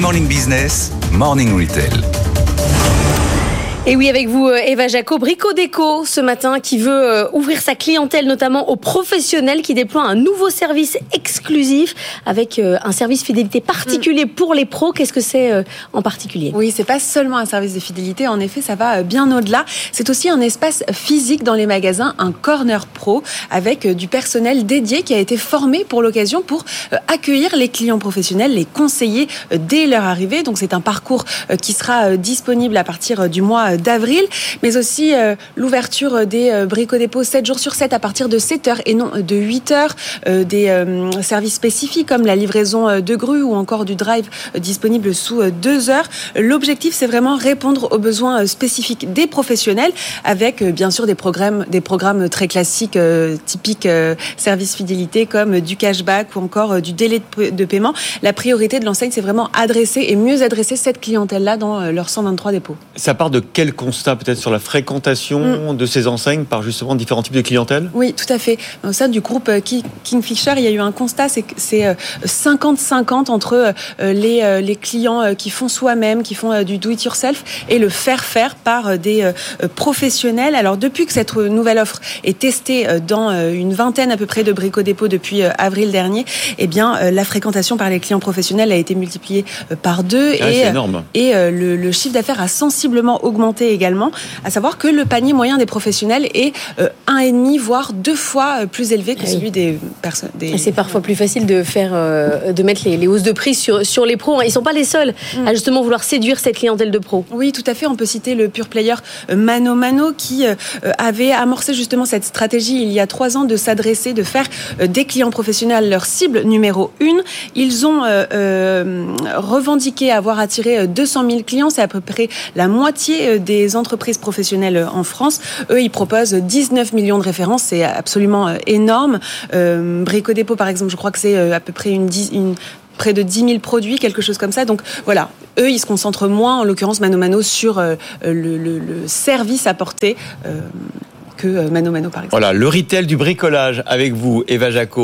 Morning Business, Morning Retail. Et oui, avec vous, euh, Eva Jaco, Brico Déco, ce matin, qui veut euh, ouvrir sa clientèle, notamment aux professionnels, qui déploie un nouveau service exclusif avec euh, un service fidélité particulier pour les pros. Qu'est-ce que c'est en particulier? Oui, c'est pas seulement un service de fidélité. En effet, ça va bien au-delà. C'est aussi un espace physique dans les magasins, un corner pro avec du personnel dédié qui a été formé pour l'occasion pour accueillir les clients professionnels, les conseiller dès leur arrivée. Donc, c'est un parcours qui sera disponible à partir du mois d'avril, mais aussi euh, l'ouverture des euh, brico dépôts 7 jours sur 7 à partir de 7 heures et non de 8 heures, euh, des services spécifiques comme la livraison de grues ou encore du drive disponible sous 2 heures. L'objectif, c'est vraiment répondre aux besoins spécifiques des professionnels avec bien sûr des programmes, des programmes très classiques, typiques services fidélité comme du cashback ou encore du délai de paiement. La priorité de l'enseigne, c'est vraiment adresser et mieux adresser cette clientèle-là dans leurs 123 dépôts. Ça part de quel constat peut-être sur la fréquentation mm. de ces enseignes par justement différents types de clientèle? Oui, tout à fait. Au sein du groupe euh, Kingfisher, il y a eu un constat, c'est que c'est 50-50 euh, entre euh, les, les clients qui font soi-même, qui font du do-it-yourself, et le faire-faire par des professionnels. Alors depuis que cette nouvelle offre est testée dans une vingtaine à peu près de brico-dépôts depuis avril dernier, eh bien la fréquentation par les clients professionnels a été multipliée par deux ah, et, énorme. et le, le chiffre d'affaires a sensiblement augmenté également, à savoir que le panier moyen des professionnels est euh, un et demi voire deux fois euh, plus élevé que celui des personnes. Des... C'est parfois plus facile de faire, euh, de mettre les, hausses de prix sur sur les pros. Ils sont pas les seuls à mm. justement vouloir séduire cette clientèle de pros. Oui, tout à fait. On peut citer le pure player Mano Mano qui avait amorcé justement cette stratégie il y a trois ans de s'adresser, de faire des clients professionnels leur cible numéro une. Ils ont revendiqué avoir attiré 200 000 clients, c'est à peu près la moitié des entreprises professionnelles en France. Eux, ils proposent 19 millions de références, c'est absolument euh, énorme. Euh, Brico Dépôt, par exemple, je crois que c'est euh, à peu près une, près de 10 000 produits, quelque chose comme ça. Donc voilà, eux, ils se concentrent moins, en l'occurrence Mano Mano, sur le, le, service apporté. que Mano Mano par exemple. Voilà, le retail du bricolage avec vous, Eva Jaco.